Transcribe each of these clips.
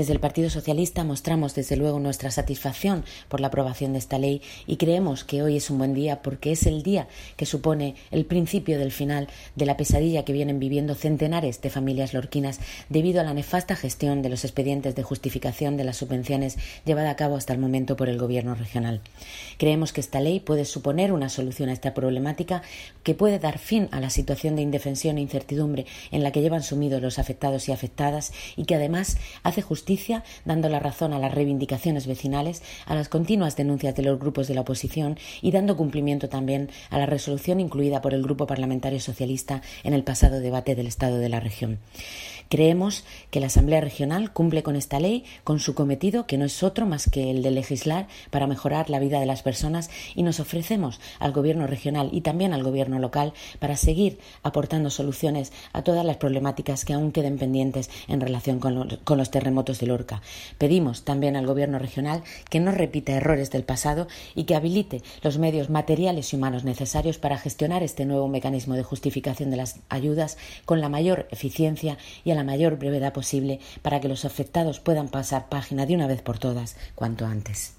Desde el Partido Socialista mostramos desde luego nuestra satisfacción por la aprobación de esta ley y creemos que hoy es un buen día porque es el día que supone el principio del final de la pesadilla que vienen viviendo centenares de familias lorquinas debido a la nefasta gestión de los expedientes de justificación de las subvenciones llevada a cabo hasta el momento por el Gobierno regional. Creemos que esta ley puede suponer una solución a esta problemática que puede dar fin a la situación de indefensión e incertidumbre en la que llevan sumidos los afectados y afectadas y que además hace justicia dando la razón a las reivindicaciones vecinales, a las continuas denuncias de los grupos de la oposición y dando cumplimiento también a la resolución incluida por el Grupo Parlamentario Socialista en el pasado debate del Estado de la región. Creemos que la Asamblea Regional cumple con esta ley, con su cometido, que no es otro más que el de legislar para mejorar la vida de las personas, y nos ofrecemos al Gobierno regional y también al Gobierno local para seguir aportando soluciones a todas las problemáticas que aún queden pendientes en relación con, con los terremotos de Lorca. Pedimos también al Gobierno regional que no repita errores del pasado y que habilite los medios materiales y humanos necesarios para gestionar este nuevo mecanismo de justificación de las ayudas con la mayor eficiencia y a la mayor brevedad posible para que los afectados puedan pasar página de una vez por todas cuanto antes.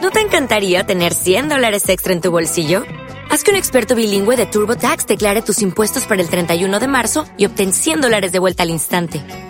¿No te encantaría tener 100 dólares extra en tu bolsillo? Haz que un experto bilingüe de TurboTax declare tus impuestos para el 31 de marzo y obtén 100 dólares de vuelta al instante.